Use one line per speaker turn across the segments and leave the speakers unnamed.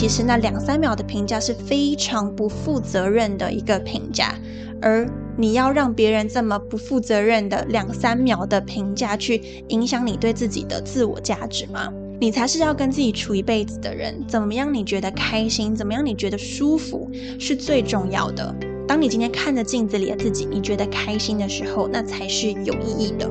其实那两三秒的评价是非常不负责任的一个评价，而你要让别人这么不负责任的两三秒的评价去影响你对自己的自我价值吗？你才是要跟自己处一辈子的人，怎么样？你觉得开心，怎么样？你觉得舒服是最重要的。当你今天看着镜子里的自己，你觉得开心的时候，那才是有意义的。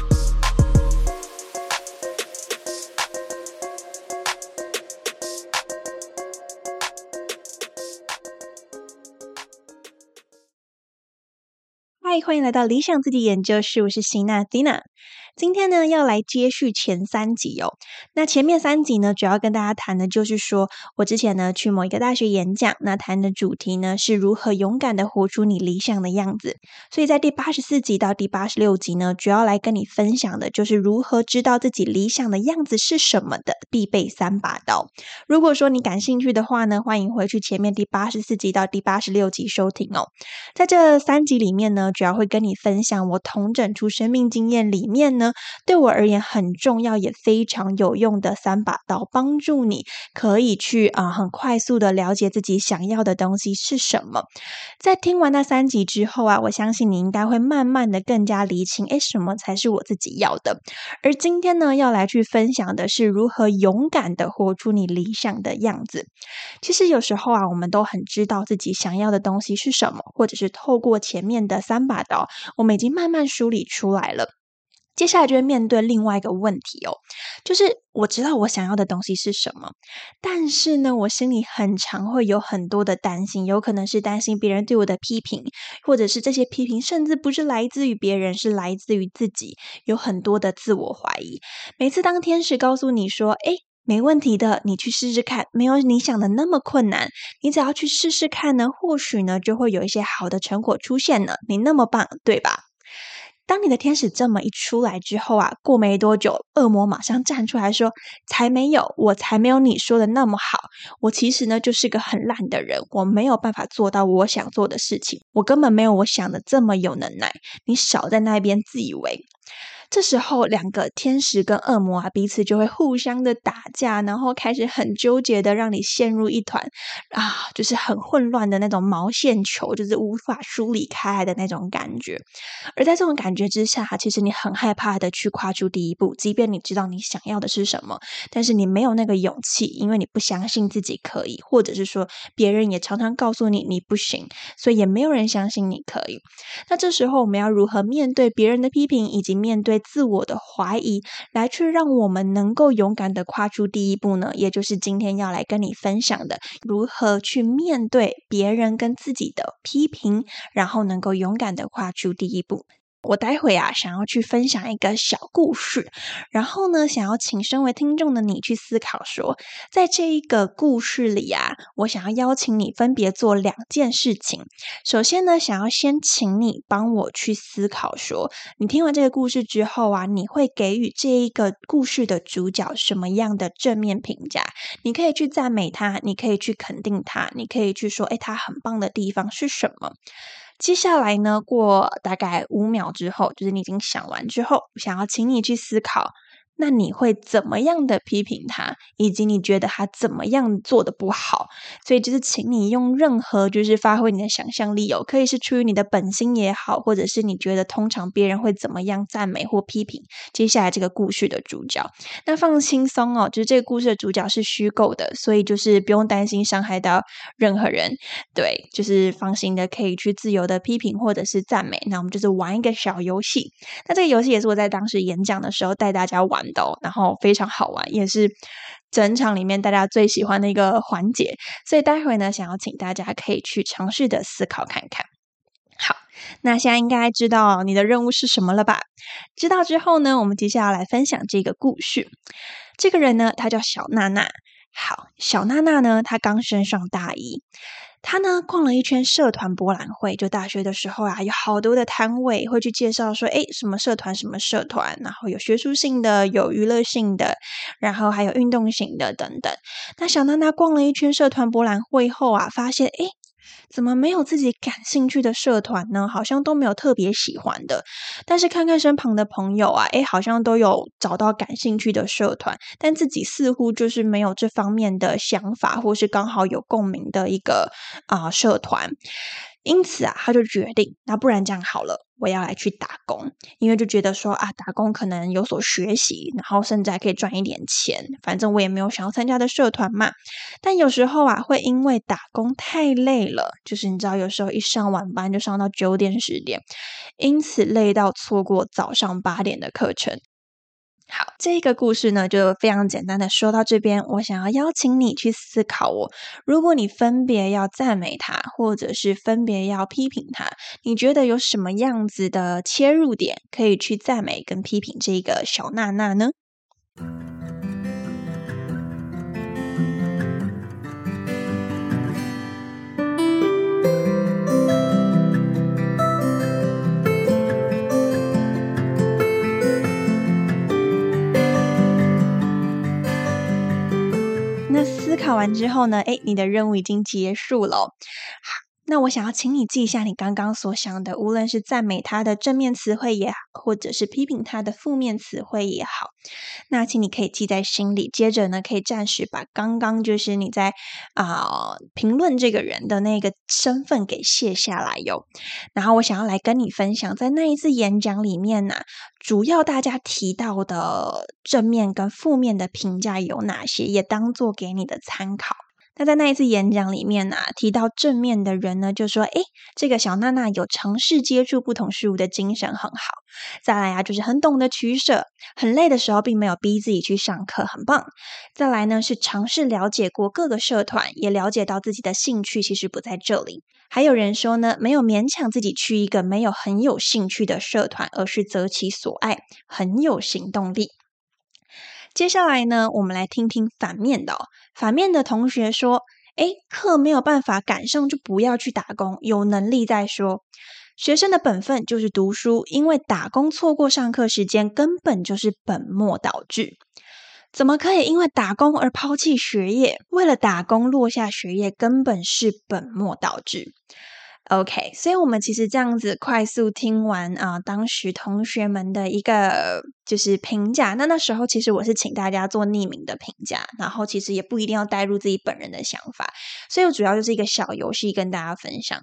嗨，欢迎来到理想自己研究室，我是辛娜 Dina。今天呢，要来接续前三集哦。那前面三集呢，主要跟大家谈的就是说我之前呢去某一个大学演讲，那谈的主题呢是如何勇敢的活出你理想的样子。所以在第八十四集到第八十六集呢，主要来跟你分享的就是如何知道自己理想的样子是什么的必备三把刀。如果说你感兴趣的话呢，欢迎回去前面第八十四集到第八十六集收听哦。在这三集里面呢，主要会跟你分享我同整出生命经验里面。呢，对我而言很重要也非常有用的三把刀，帮助你可以去啊很快速的了解自己想要的东西是什么。在听完那三集之后啊，我相信你应该会慢慢的更加理清，哎，什么才是我自己要的。而今天呢，要来去分享的是如何勇敢的活出你理想的样子。其实有时候啊，我们都很知道自己想要的东西是什么，或者是透过前面的三把刀，我们已经慢慢梳理出来了。接下来就会面对另外一个问题哦，就是我知道我想要的东西是什么，但是呢，我心里很常会有很多的担心，有可能是担心别人对我的批评，或者是这些批评甚至不是来自于别人，是来自于自己，有很多的自我怀疑。每次当天使告诉你说：“哎，没问题的，你去试试看，没有你想的那么困难，你只要去试试看呢，或许呢就会有一些好的成果出现呢。你那么棒，对吧？”当你的天使这么一出来之后啊，过没多久，恶魔马上站出来说：“才没有，我才没有你说的那么好。我其实呢就是个很烂的人，我没有办法做到我想做的事情，我根本没有我想的这么有能耐。你少在那边自以为。”这时候，两个天使跟恶魔啊，彼此就会互相的打架，然后开始很纠结的，让你陷入一团啊，就是很混乱的那种毛线球，就是无法梳理开来的那种感觉。而在这种感觉之下，其实你很害怕的去跨出第一步，即便你知道你想要的是什么，但是你没有那个勇气，因为你不相信自己可以，或者是说别人也常常告诉你你不行，所以也没有人相信你可以。那这时候我们要如何面对别人的批评，以及面对？自我的怀疑，来去让我们能够勇敢的跨出第一步呢？也就是今天要来跟你分享的，如何去面对别人跟自己的批评，然后能够勇敢的跨出第一步。我待会啊，想要去分享一个小故事，然后呢，想要请身为听众的你去思考说，在这一个故事里啊，我想要邀请你分别做两件事情。首先呢，想要先请你帮我去思考说，你听完这个故事之后啊，你会给予这一个故事的主角什么样的正面评价？你可以去赞美他，你可以去肯定他，你可以去说，哎，他很棒的地方是什么？接下来呢？过大概五秒之后，就是你已经想完之后，想要请你去思考。那你会怎么样的批评他，以及你觉得他怎么样做的不好？所以就是请你用任何就是发挥你的想象力哦，可以是出于你的本心也好，或者是你觉得通常别人会怎么样赞美或批评接下来这个故事的主角。那放轻松哦，就是这个故事的主角是虚构的，所以就是不用担心伤害到任何人。对，就是放心的可以去自由的批评或者是赞美。那我们就是玩一个小游戏。那这个游戏也是我在当时演讲的时候带大家玩。然后非常好玩，也是整场里面大家最喜欢的一个环节，所以待会呢，想要请大家可以去尝试的思考看看。好，那现在应该知道你的任务是什么了吧？知道之后呢，我们接下来来分享这个故事。这个人呢，他叫小娜娜。好，小娜娜呢，她刚升上大一。他呢逛了一圈社团博览会，就大学的时候啊，有好多的摊位会去介绍说，哎，什么社团什么社团，然后有学术性的，有娱乐性的，然后还有运动型的等等。那小娜娜逛了一圈社团博览会后啊，发现，哎。怎么没有自己感兴趣的社团呢？好像都没有特别喜欢的。但是看看身旁的朋友啊，诶，好像都有找到感兴趣的社团，但自己似乎就是没有这方面的想法，或是刚好有共鸣的一个啊社团。因此啊，他就决定，那不然这样好了，我要来去打工，因为就觉得说啊，打工可能有所学习，然后甚至还可以赚一点钱。反正我也没有想要参加的社团嘛。但有时候啊，会因为打工太累了，就是你知道，有时候一上晚班就上到九点十点，因此累到错过早上八点的课程。好，这个故事呢，就非常简单的说到这边。我想要邀请你去思考：我如果你分别要赞美他，或者是分别要批评他，你觉得有什么样子的切入点可以去赞美跟批评这个小娜娜呢？思考完之后呢，哎，你的任务已经结束了。那我想要请你记一下你刚刚所想的，无论是赞美他的正面词汇也好，或者是批评他的负面词汇也好，那请你可以记在心里。接着呢，可以暂时把刚刚就是你在啊评论这个人的那个身份给卸下来哟。然后我想要来跟你分享，在那一次演讲里面呢。主要大家提到的正面跟负面的评价有哪些？也当做给你的参考。那在那一次演讲里面呢，提到正面的人呢，就说：“诶，这个小娜娜有尝试接触不同事物的精神很好。再来啊，就是很懂得取舍，很累的时候并没有逼自己去上课，很棒。再来呢，是尝试了解过各个社团，也了解到自己的兴趣其实不在这里。还有人说呢，没有勉强自己去一个没有很有兴趣的社团，而是择其所爱，很有行动力。”接下来呢，我们来听听反面的。反面的同学说：“哎，课没有办法赶上，就不要去打工，有能力再说。学生的本分就是读书，因为打工错过上课时间，根本就是本末倒置。怎么可以因为打工而抛弃学业？为了打工落下学业，根本是本末倒置。” OK，所以我们其实这样子快速听完啊，当时同学们的一个就是评价。那那时候其实我是请大家做匿名的评价，然后其实也不一定要带入自己本人的想法，所以我主要就是一个小游戏跟大家分享。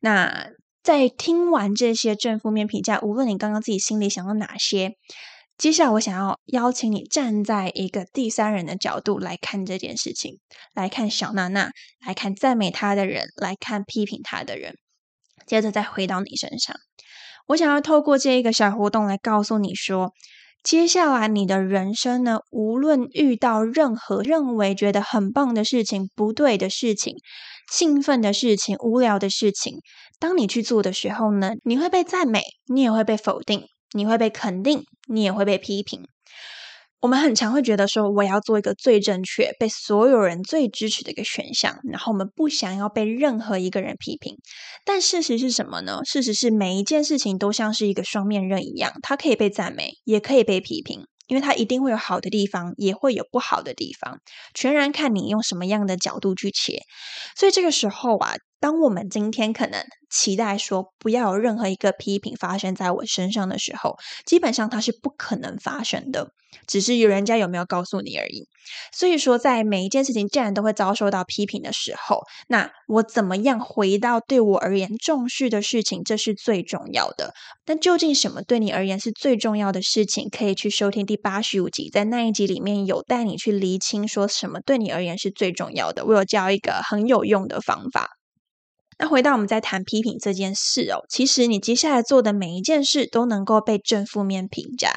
那在听完这些正负面评价，无论你刚刚自己心里想到哪些，接下来我想要邀请你站在一个第三人的角度来看这件事情，来看小娜娜，来看赞美她的人，来看批评她的人。接着再回到你身上，我想要透过这一个小活动来告诉你说，接下来你的人生呢，无论遇到任何认为觉得很棒的事情、不对的事情、兴奋的事情、无聊的事情，当你去做的时候呢，你会被赞美，你也会被否定，你会被肯定，你也会被批评。我们很常会觉得说，我要做一个最正确、被所有人最支持的一个选项，然后我们不想要被任何一个人批评。但事实是什么呢？事实是每一件事情都像是一个双面刃一样，它可以被赞美，也可以被批评，因为它一定会有好的地方，也会有不好的地方，全然看你用什么样的角度去切。所以这个时候啊。当我们今天可能期待说不要有任何一个批评发生在我身上的时候，基本上它是不可能发生的，只是有人家有没有告诉你而已。所以说，在每一件事情既然都会遭受到批评的时候，那我怎么样回到对我而言重视的事情，这是最重要的。但究竟什么对你而言是最重要的事情，可以去收听第八十五集，在那一集里面有带你去厘清说什么对你而言是最重要的。我有教一个很有用的方法。那回到我们在谈批评这件事哦，其实你接下来做的每一件事都能够被正负面评价，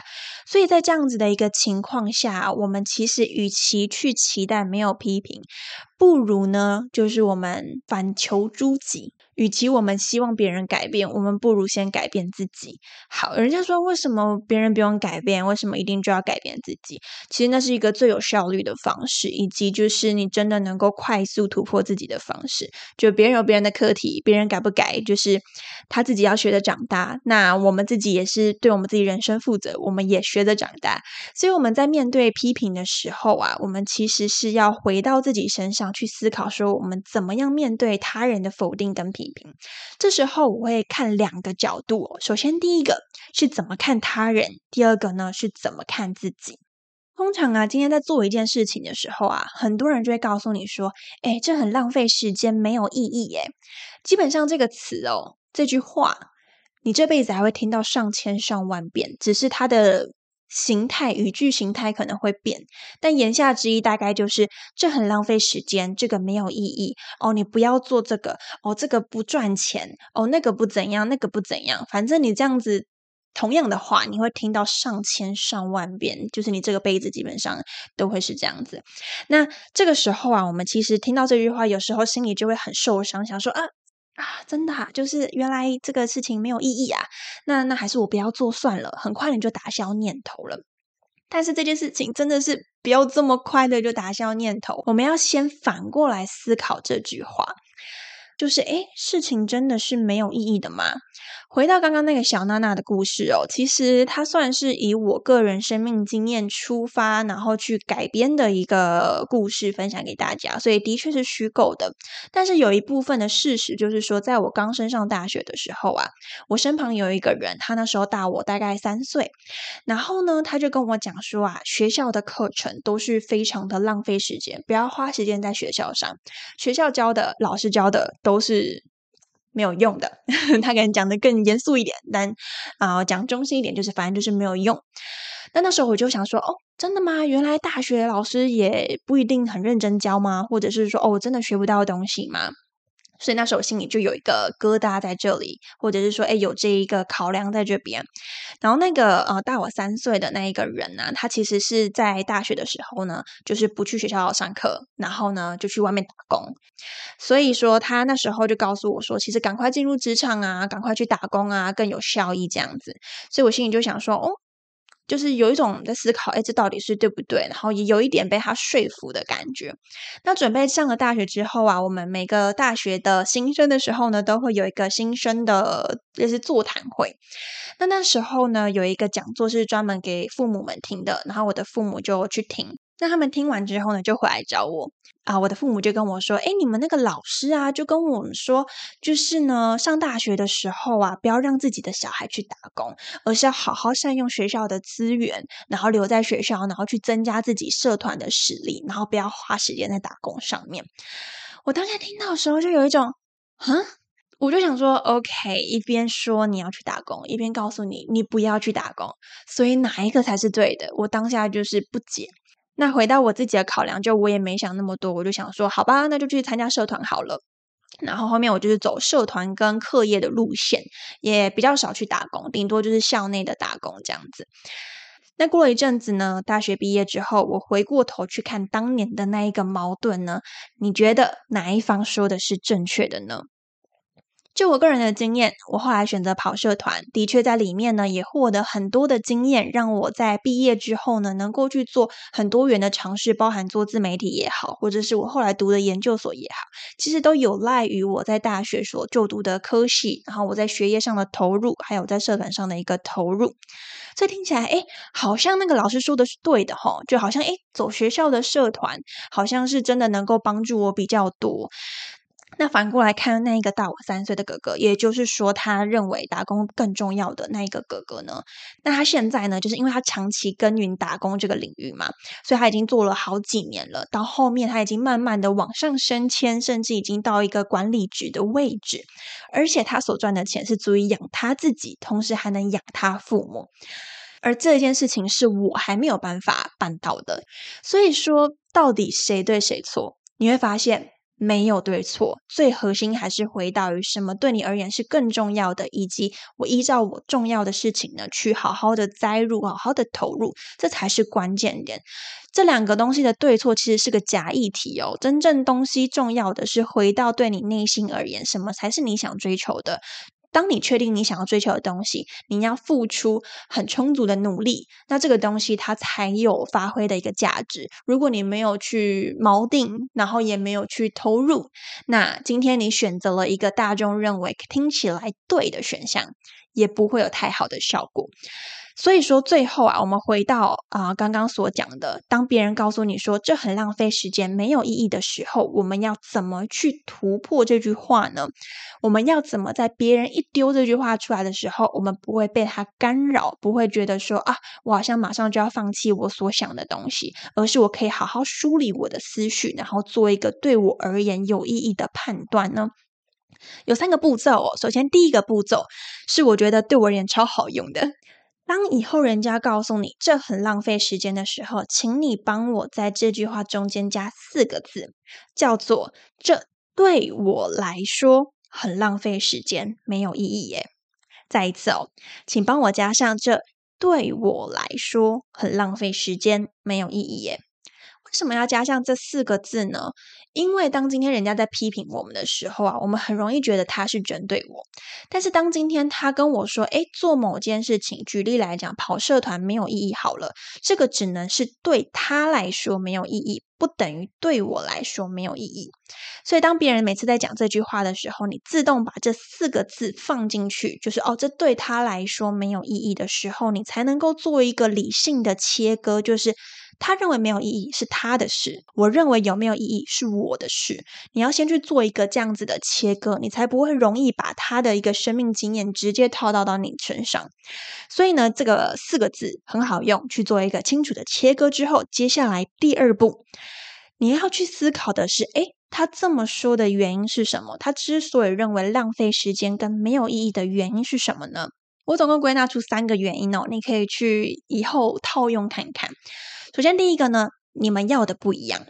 所以在这样子的一个情况下，我们其实与其去期待没有批评，不如呢，就是我们反求诸己，与其我们希望别人改变，我们不如先改变自己。好，人家说为什么别人不用改变，为什么一定就要改变自己？其实那是一个最有效率的方式，以及就是你真的能够快速突破自己的方式。就别人有别人的课题，别人改不改，就是他自己要学着长大。那我们自己也是对我们自己人生负责，我们也学着长大。所以我们在面对批评的时候啊，我们其实是要回到自己身上去思考，说我们怎么样面对他人的否定跟批。这时候我会看两个角度。首先，第一个是怎么看他人；第二个呢是怎么看自己。通常啊，今天在做一件事情的时候啊，很多人就会告诉你说：“哎，这很浪费时间，没有意义。”耶，基本上这个词哦，这句话，你这辈子还会听到上千上万遍，只是它的。形态语句形态可能会变，但言下之意大概就是这很浪费时间，这个没有意义哦，你不要做这个哦，这个不赚钱哦，那个不怎样，那个不怎样，反正你这样子同样的话，你会听到上千上万遍，就是你这个辈子基本上都会是这样子。那这个时候啊，我们其实听到这句话，有时候心里就会很受伤，想说啊。啊，真的，啊就是原来这个事情没有意义啊，那那还是我不要做算了。很快你就打消念头了，但是这件事情真的是不要这么快的就打消念头，我们要先反过来思考这句话。就是诶，事情真的是没有意义的吗？回到刚刚那个小娜娜的故事哦，其实它算是以我个人生命经验出发，然后去改编的一个故事，分享给大家，所以的确是虚构的。但是有一部分的事实就是说，在我刚升上大学的时候啊，我身旁有一个人，他那时候大我大概三岁，然后呢，他就跟我讲说啊，学校的课程都是非常的浪费时间，不要花时间在学校上，学校教的老师教的。都是没有用的，他可能讲的更严肃一点，但啊讲中性一点，就是反正就是没有用。那那时候我就想说，哦，真的吗？原来大学老师也不一定很认真教吗？或者是说，哦，我真的学不到东西吗？所以那时候心里就有一个疙瘩在这里，或者是说，哎，有这一个考量在这边。然后那个呃大我三岁的那一个人呢，他其实是在大学的时候呢，就是不去学校上课，然后呢就去外面打工。所以说他那时候就告诉我说，其实赶快进入职场啊，赶快去打工啊，更有效益这样子。所以我心里就想说，哦。就是有一种在思考，哎，这到底是对不对？然后也有一点被他说服的感觉。那准备上了大学之后啊，我们每个大学的新生的时候呢，都会有一个新生的就是座谈会。那那时候呢，有一个讲座是专门给父母们听的，然后我的父母就去听。那他们听完之后呢，就回来找我啊。我的父母就跟我说：“哎，你们那个老师啊，就跟我们说，就是呢，上大学的时候啊，不要让自己的小孩去打工，而是要好好善用学校的资源，然后留在学校，然后去增加自己社团的实力，然后不要花时间在打工上面。”我当下听到的时候，就有一种，嗯，我就想说，OK，一边说你要去打工，一边告诉你你不要去打工，所以哪一个才是对的？我当下就是不解。那回到我自己的考量，就我也没想那么多，我就想说，好吧，那就去参加社团好了。然后后面我就是走社团跟课业的路线，也比较少去打工，顶多就是校内的打工这样子。那过了一阵子呢，大学毕业之后，我回过头去看当年的那一个矛盾呢，你觉得哪一方说的是正确的呢？就我个人的经验，我后来选择跑社团，的确在里面呢也获得很多的经验，让我在毕业之后呢能够去做很多元的尝试，包含做自媒体也好，或者是我后来读的研究所也好，其实都有赖于我在大学所就读的科系，然后我在学业上的投入，还有在社团上的一个投入。这听起来，哎，好像那个老师说的是对的哈，就好像哎，走学校的社团，好像是真的能够帮助我比较多。那反过来看，那一个大我三岁的哥哥，也就是说，他认为打工更重要的那一个哥哥呢？那他现在呢，就是因为他长期耕耘打工这个领域嘛，所以他已经做了好几年了。到后面，他已经慢慢的往上升迁，甚至已经到一个管理职的位置，而且他所赚的钱是足以养他自己，同时还能养他父母。而这件事情是我还没有办法办到的。所以说，到底谁对谁错？你会发现。没有对错，最核心还是回到于什么对你而言是更重要的，以及我依照我重要的事情呢，去好好的栽入，好好的投入，这才是关键点。这两个东西的对错其实是个假议题哦，真正东西重要的是回到对你内心而言，什么才是你想追求的。当你确定你想要追求的东西，你要付出很充足的努力，那这个东西它才有发挥的一个价值。如果你没有去锚定，然后也没有去投入，那今天你选择了一个大众认为听起来对的选项，也不会有太好的效果。所以说，最后啊，我们回到啊刚刚所讲的，当别人告诉你说这很浪费时间、没有意义的时候，我们要怎么去突破这句话呢？我们要怎么在别人一丢这句话出来的时候，我们不会被他干扰，不会觉得说啊，我好像马上就要放弃我所想的东西，而是我可以好好梳理我的思绪，然后做一个对我而言有意义的判断呢？有三个步骤哦。首先，第一个步骤是我觉得对我而言超好用的。当以后人家告诉你这很浪费时间的时候，请你帮我在这句话中间加四个字，叫做“这对我来说很浪费时间，没有意义耶”。再一次哦，请帮我加上“这对我来说很浪费时间，没有意义耶”。为什么要加上这四个字呢？因为当今天人家在批评我们的时候啊，我们很容易觉得他是针对我。但是当今天他跟我说：“诶，做某件事情，举例来讲，跑社团没有意义。”好了，这个只能是对他来说没有意义，不等于对我来说没有意义。所以当别人每次在讲这句话的时候，你自动把这四个字放进去，就是哦，这对他来说没有意义的时候，你才能够做一个理性的切割，就是。他认为没有意义是他的事，我认为有没有意义是我的事。你要先去做一个这样子的切割，你才不会容易把他的一个生命经验直接套到到你身上。所以呢，这个四个字很好用，去做一个清楚的切割之后，接下来第二步，你要去思考的是：诶，他这么说的原因是什么？他之所以认为浪费时间跟没有意义的原因是什么呢？我总共归纳出三个原因哦，你可以去以后套用看看。首先，第一个呢，你们要的不一样。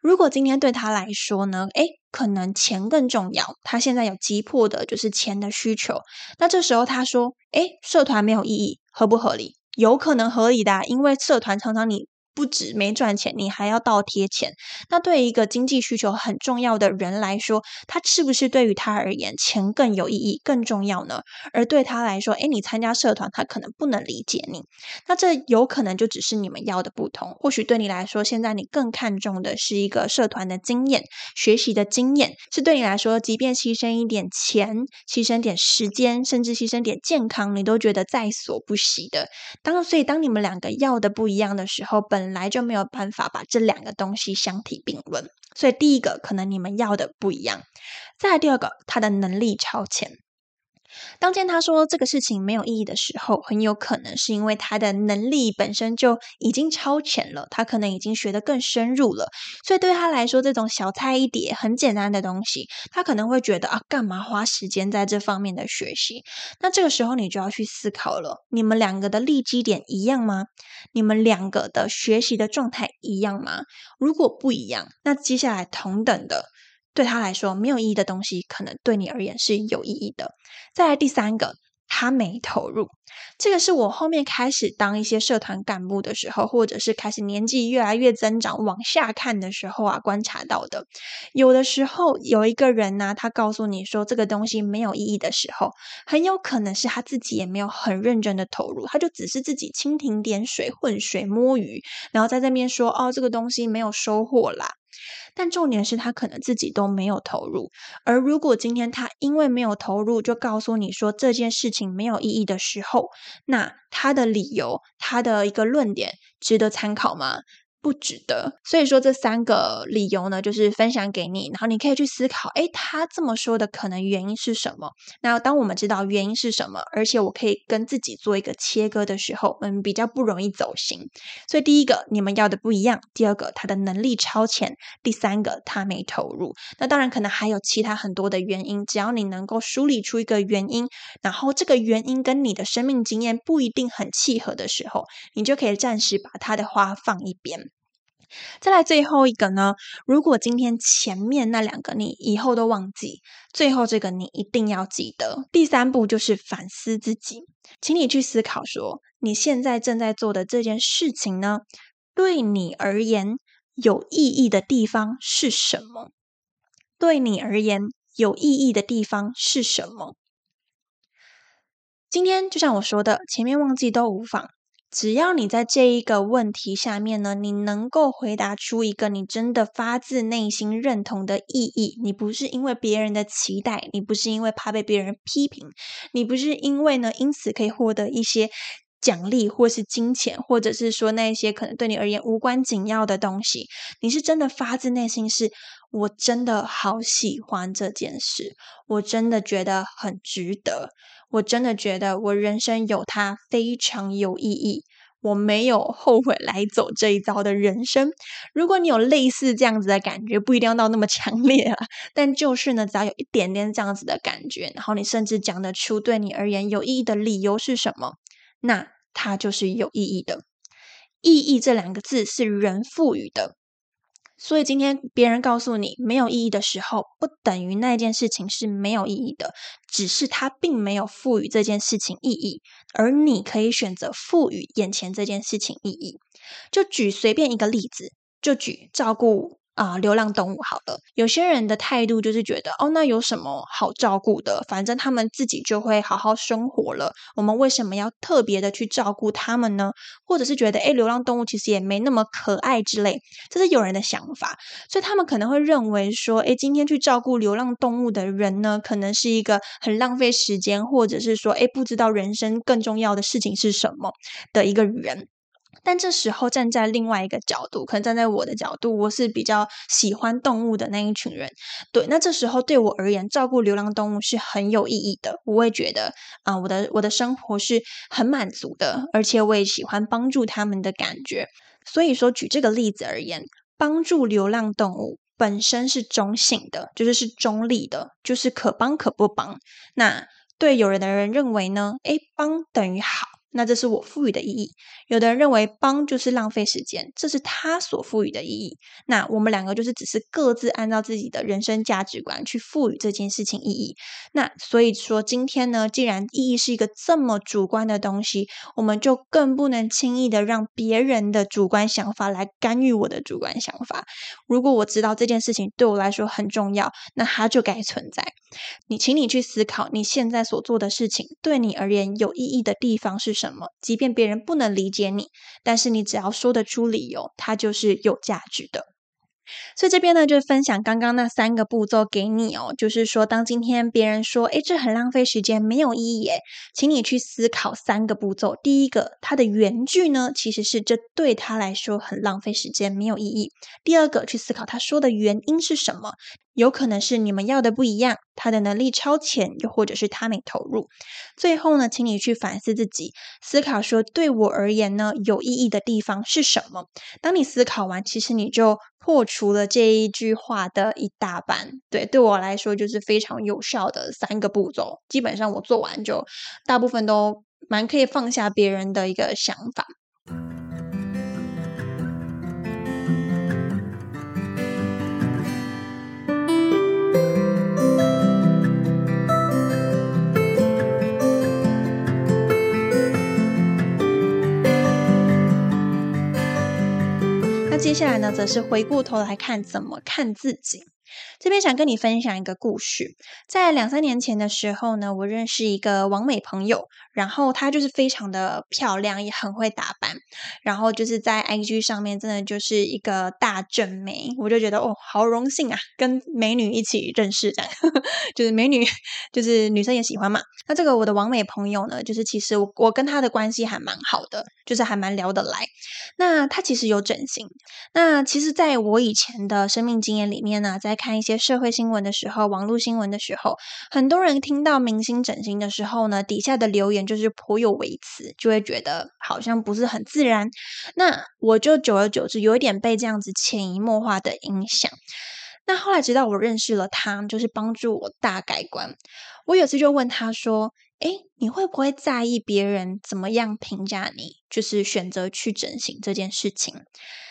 如果今天对他来说呢，诶，可能钱更重要，他现在有急迫的就是钱的需求。那这时候他说，诶，社团没有意义，合不合理？有可能合理的，因为社团常常你。不止没赚钱，你还要倒贴钱。那对于一个经济需求很重要的人来说，他是不是对于他而言钱更有意义、更重要呢？而对他来说，诶，你参加社团，他可能不能理解你。那这有可能就只是你们要的不同。或许对你来说，现在你更看重的是一个社团的经验、学习的经验，是对你来说，即便牺牲一点钱、牺牲点时间，甚至牺牲点健康，你都觉得在所不惜的。当所以，当你们两个要的不一样的时候，本本来就没有办法把这两个东西相提并论，所以第一个可能你们要的不一样，再第二个，他的能力超前。当见他说这个事情没有意义的时候，很有可能是因为他的能力本身就已经超前了，他可能已经学得更深入了，所以对他来说，这种小菜一碟、很简单的东西，他可能会觉得啊，干嘛花时间在这方面的学习？那这个时候你就要去思考了：你们两个的立基点一样吗？你们两个的学习的状态一样吗？如果不一样，那接下来同等的。对他来说没有意义的东西，可能对你而言是有意义的。再来第三个，他没投入。这个是我后面开始当一些社团干部的时候，或者是开始年纪越来越增长往下看的时候啊，观察到的。有的时候有一个人呢，他告诉你说这个东西没有意义的时候，很有可能是他自己也没有很认真的投入，他就只是自己蜻蜓点水、浑水摸鱼，然后在这边说哦，这个东西没有收获啦。但重点是他可能自己都没有投入，而如果今天他因为没有投入，就告诉你说这件事情没有意义的时候，那他的理由，他的一个论点值得参考吗？不值得，所以说这三个理由呢，就是分享给你，然后你可以去思考，诶，他这么说的可能原因是什么？那当我们知道原因是什么，而且我可以跟自己做一个切割的时候，嗯，比较不容易走心。所以第一个，你们要的不一样；第二个，他的能力超前；第三个，他没投入。那当然可能还有其他很多的原因，只要你能够梳理出一个原因，然后这个原因跟你的生命经验不一定很契合的时候，你就可以暂时把他的话放一边。再来最后一个呢，如果今天前面那两个你以后都忘记，最后这个你一定要记得。第三步就是反思自己，请你去思考说，你现在正在做的这件事情呢，对你而言有意义的地方是什么？对你而言有意义的地方是什么？今天就像我说的，前面忘记都无妨。只要你在这一个问题下面呢，你能够回答出一个你真的发自内心认同的意义，你不是因为别人的期待，你不是因为怕被别人批评，你不是因为呢因此可以获得一些奖励或是金钱，或者是说那些可能对你而言无关紧要的东西，你是真的发自内心是，我真的好喜欢这件事，我真的觉得很值得。我真的觉得我人生有它非常有意义，我没有后悔来走这一遭的人生。如果你有类似这样子的感觉，不一定要到那么强烈啊，但就是呢，只要有一点点这样子的感觉，然后你甚至讲得出对你而言有意义的理由是什么，那它就是有意义的。意义这两个字是人赋予的。所以今天别人告诉你没有意义的时候，不等于那件事情是没有意义的，只是它并没有赋予这件事情意义，而你可以选择赋予眼前这件事情意义。就举随便一个例子，就举照顾。啊，流浪动物好了。有些人的态度就是觉得，哦，那有什么好照顾的？反正他们自己就会好好生活了。我们为什么要特别的去照顾他们呢？或者是觉得，哎，流浪动物其实也没那么可爱之类，这是有人的想法。所以他们可能会认为说，哎，今天去照顾流浪动物的人呢，可能是一个很浪费时间，或者是说，哎，不知道人生更重要的事情是什么的一个人。但这时候站在另外一个角度，可能站在我的角度，我是比较喜欢动物的那一群人。对，那这时候对我而言，照顾流浪动物是很有意义的。我会觉得啊，我的我的生活是很满足的，而且我也喜欢帮助他们的感觉。所以说，举这个例子而言，帮助流浪动物本身是中性的，就是是中立的，就是可帮可不帮。那对有人的人认为呢？诶，帮等于好。那这是我赋予的意义。有的人认为帮就是浪费时间，这是他所赋予的意义。那我们两个就是只是各自按照自己的人生价值观去赋予这件事情意义。那所以说今天呢，既然意义是一个这么主观的东西，我们就更不能轻易的让别人的主观想法来干预我的主观想法。如果我知道这件事情对我来说很重要，那它就该存在。你，请你去思考你现在所做的事情对你而言有意义的地方是什么。什么？即便别人不能理解你，但是你只要说得出理由，它就是有价值的。所以这边呢，就分享刚刚那三个步骤给你哦。就是说，当今天别人说“诶，这很浪费时间，没有意义”，诶，请你去思考三个步骤。第一个，它的原句呢，其实是这对他来说很浪费时间，没有意义。第二个，去思考他说的原因是什么。有可能是你们要的不一样，他的能力超前，又或者是他没投入。最后呢，请你去反思自己，思考说对我而言呢，有意义的地方是什么？当你思考完，其实你就破除了这一句话的一大半。对，对我来说就是非常有效的三个步骤。基本上我做完就大部分都蛮可以放下别人的一个想法。接下来呢，则是回过头来看怎么看自己。这边想跟你分享一个故事，在两三年前的时候呢，我认识一个网美朋友，然后她就是非常的漂亮，也很会打扮，然后就是在 IG 上面真的就是一个大正妹，我就觉得哦，好荣幸啊，跟美女一起认识这样，就是美女就是女生也喜欢嘛。那这个我的网美朋友呢，就是其实我我跟她的关系还蛮好的，就是还蛮聊得来。那她其实有整形，那其实在我以前的生命经验里面呢，在看看一些社会新闻的时候，网络新闻的时候，很多人听到明星整形的时候呢，底下的留言就是颇有微词，就会觉得好像不是很自然。那我就久而久之有一点被这样子潜移默化的影响。那后来直到我认识了他，就是帮助我大改观。我有次就问他说：“哎，你会不会在意别人怎么样评价你？就是选择去整形这件事情，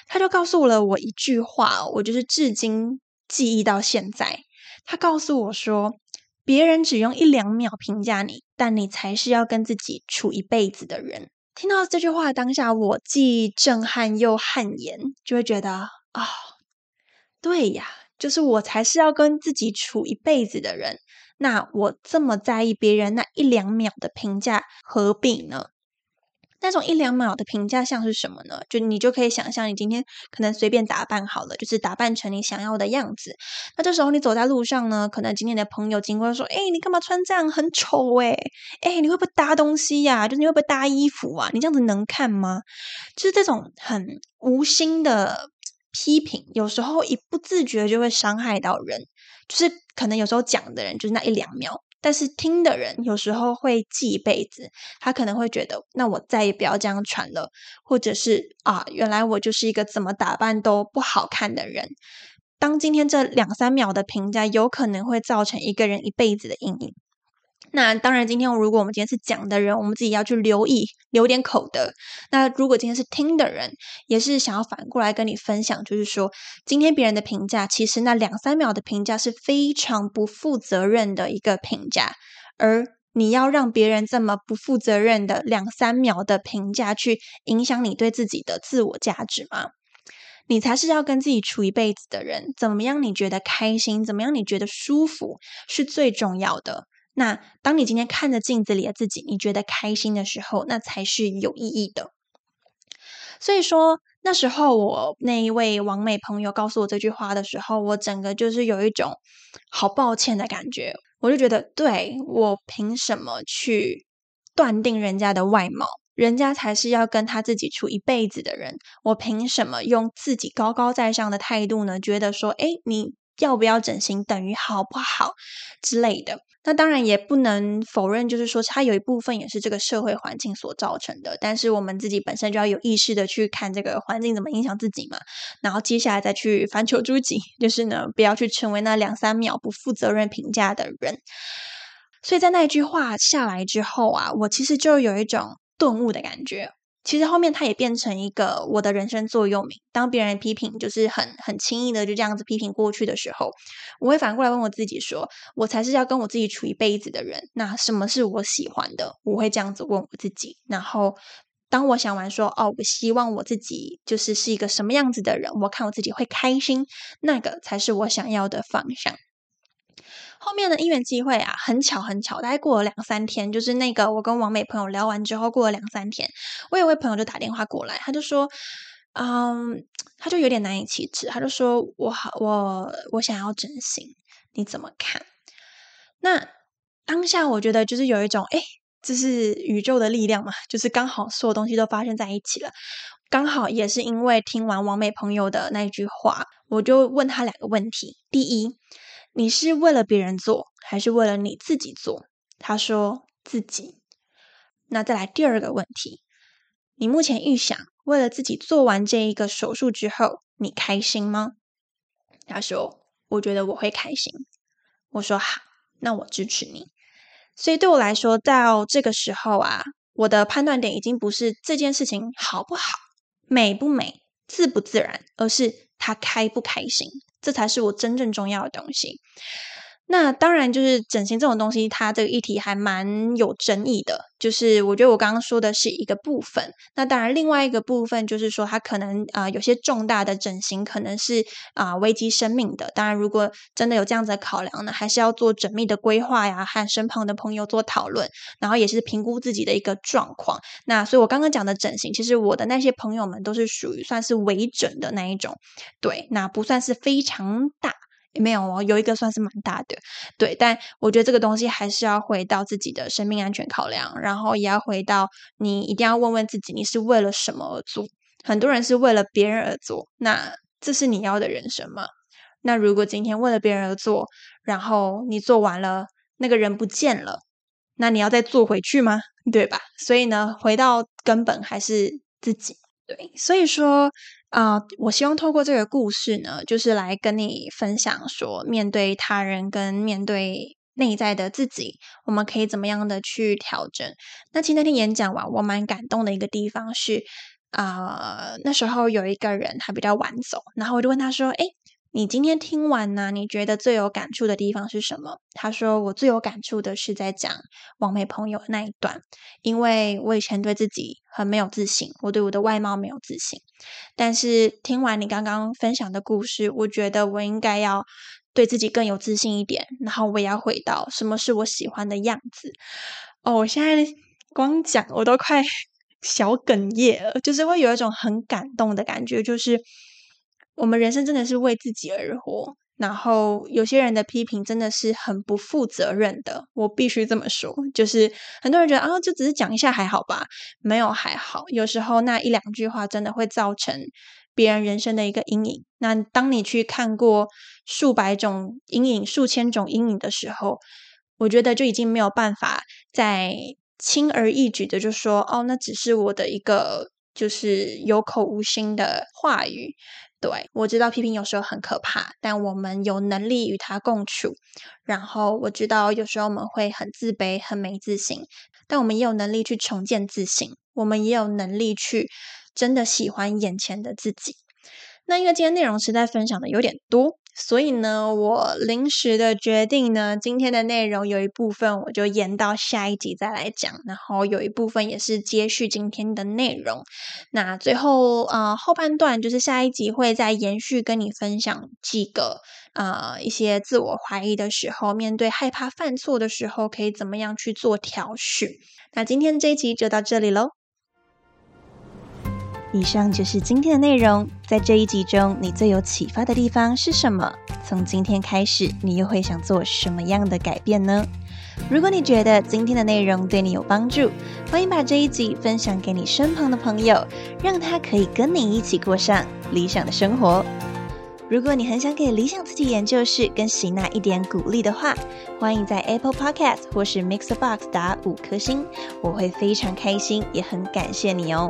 他就告诉了我一句话，我就是至今记忆到现在。他告诉我说，别人只用一两秒评价你，但你才是要跟自己处一辈子的人。听到这句话当下，我既震撼又汗颜，就会觉得啊，对呀，就是我才是要跟自己处一辈子的人。那我这么在意别人那一两秒的评价，何必呢？那种一两秒的评价像是什么呢？就你就可以想象，你今天可能随便打扮好了，就是打扮成你想要的样子。那这时候你走在路上呢，可能今天的朋友经过说：“哎，你干嘛穿这样？很丑哎！哎，你会不会搭东西呀？就是你会不会搭衣服啊？你这样子能看吗？”就是这种很无心的批评，有时候一不自觉就会伤害到人。就是可能有时候讲的人就是那一两秒。但是听的人有时候会记一辈子，他可能会觉得，那我再也不要这样传了，或者是啊，原来我就是一个怎么打扮都不好看的人。当今天这两三秒的评价，有可能会造成一个人一辈子的阴影。那当然，今天如果我们今天是讲的人，我们自己要去留意，留点口德。那如果今天是听的人，也是想要反过来跟你分享，就是说，今天别人的评价，其实那两三秒的评价是非常不负责任的一个评价。而你要让别人这么不负责任的两三秒的评价，去影响你对自己的自我价值吗？你才是要跟自己处一辈子的人，怎么样？你觉得开心？怎么样？你觉得舒服是最重要的。那当你今天看着镜子里的自己，你觉得开心的时候，那才是有意义的。所以说，那时候我那一位王美朋友告诉我这句话的时候，我整个就是有一种好抱歉的感觉。我就觉得，对我凭什么去断定人家的外貌？人家才是要跟他自己处一辈子的人，我凭什么用自己高高在上的态度呢？觉得说，哎，你要不要整形等于好不好之类的？那当然也不能否认，就是说它有一部分也是这个社会环境所造成的。但是我们自己本身就要有意识的去看这个环境怎么影响自己嘛，然后接下来再去反求诸己，就是呢不要去成为那两三秒不负责任评价的人。所以在那一句话下来之后啊，我其实就有一种顿悟的感觉。其实后面它也变成一个我的人生座右铭。当别人批评，就是很很轻易的就这样子批评过去的时候，我会反过来问我自己：说我才是要跟我自己处一辈子的人。那什么是我喜欢的？我会这样子问我自己。然后当我想完说：哦，我希望我自己就是是一个什么样子的人？我看我自己会开心，那个才是我想要的方向。后面的因缘机会啊，很巧很巧，大概过了两三天，就是那个我跟王美朋友聊完之后，过了两三天，我有位朋友就打电话过来，他就说，嗯，他就有点难以启齿，他就说我好，我我想要整形，你怎么看？那当下我觉得就是有一种，哎，这是宇宙的力量嘛，就是刚好所有东西都发生在一起了，刚好也是因为听完王美朋友的那一句话，我就问他两个问题，第一。你是为了别人做，还是为了你自己做？他说自己。那再来第二个问题，你目前预想为了自己做完这一个手术之后，你开心吗？他说，我觉得我会开心。我说好，那我支持你。所以对我来说，到这个时候啊，我的判断点已经不是这件事情好不好、美不美、自不自然，而是他开不开心。这才是我真正重要的东西。那当然，就是整形这种东西，它这个议题还蛮有争议的。就是我觉得我刚刚说的是一个部分，那当然另外一个部分就是说，它可能啊有些重大的整形可能是啊危及生命的。当然，如果真的有这样子的考量呢，还是要做缜密的规划呀，和身旁的朋友做讨论，然后也是评估自己的一个状况。那所以我刚刚讲的整形，其实我的那些朋友们都是属于算是微整的那一种，对，那不算是非常大。没有哦，有一个算是蛮大的，对，但我觉得这个东西还是要回到自己的生命安全考量，然后也要回到你一定要问问自己，你是为了什么而做？很多人是为了别人而做，那这是你要的人生吗？那如果今天为了别人而做，然后你做完了，那个人不见了，那你要再做回去吗？对吧？所以呢，回到根本还是自己。对，所以说。啊，我希望透过这个故事呢，就是来跟你分享说，面对他人跟面对内在的自己，我们可以怎么样的去调整？那其实那天演讲完，我蛮感动的一个地方是，啊，那时候有一个人他比较晚走，然后我就问他说：“哎。”你今天听完呢？你觉得最有感触的地方是什么？他说：“我最有感触的是在讲王美朋友那一段，因为我以前对自己很没有自信，我对我的外貌没有自信。但是听完你刚刚分享的故事，我觉得我应该要对自己更有自信一点，然后我也要回到什么是我喜欢的样子。哦，我现在光讲我都快 小哽咽了，就是会有一种很感动的感觉，就是。”我们人生真的是为自己而活，然后有些人的批评真的是很不负责任的，我必须这么说。就是很多人觉得啊，就只是讲一下还好吧，没有还好。有时候那一两句话真的会造成别人人生的一个阴影。那当你去看过数百种阴影、数千种阴影的时候，我觉得就已经没有办法再轻而易举的就说哦，那只是我的一个就是有口无心的话语。对，我知道批评有时候很可怕，但我们有能力与它共处。然后我知道有时候我们会很自卑、很没自信，但我们也有能力去重建自信。我们也有能力去真的喜欢眼前的自己。那因为今天内容实在分享的有点多。所以呢，我临时的决定呢，今天的内容有一部分我就延到下一集再来讲，然后有一部分也是接续今天的内容。那最后呃后半段就是下一集会再延续跟你分享几个呃一些自我怀疑的时候，面对害怕犯错的时候可以怎么样去做调试。那今天这一集就到这里喽。以上就是今天的内容。在这一集中，你最有启发的地方是什么？从今天开始，你又会想做什么样的改变呢？如果你觉得今天的内容对你有帮助，欢迎把这一集分享给你身旁的朋友，让他可以跟你一起过上理想的生活。如果你很想给理想自己研究室跟喜娜一点鼓励的话，欢迎在 Apple Podcast 或是 Mixbox 打五颗星，我会非常开心，也很感谢你哦。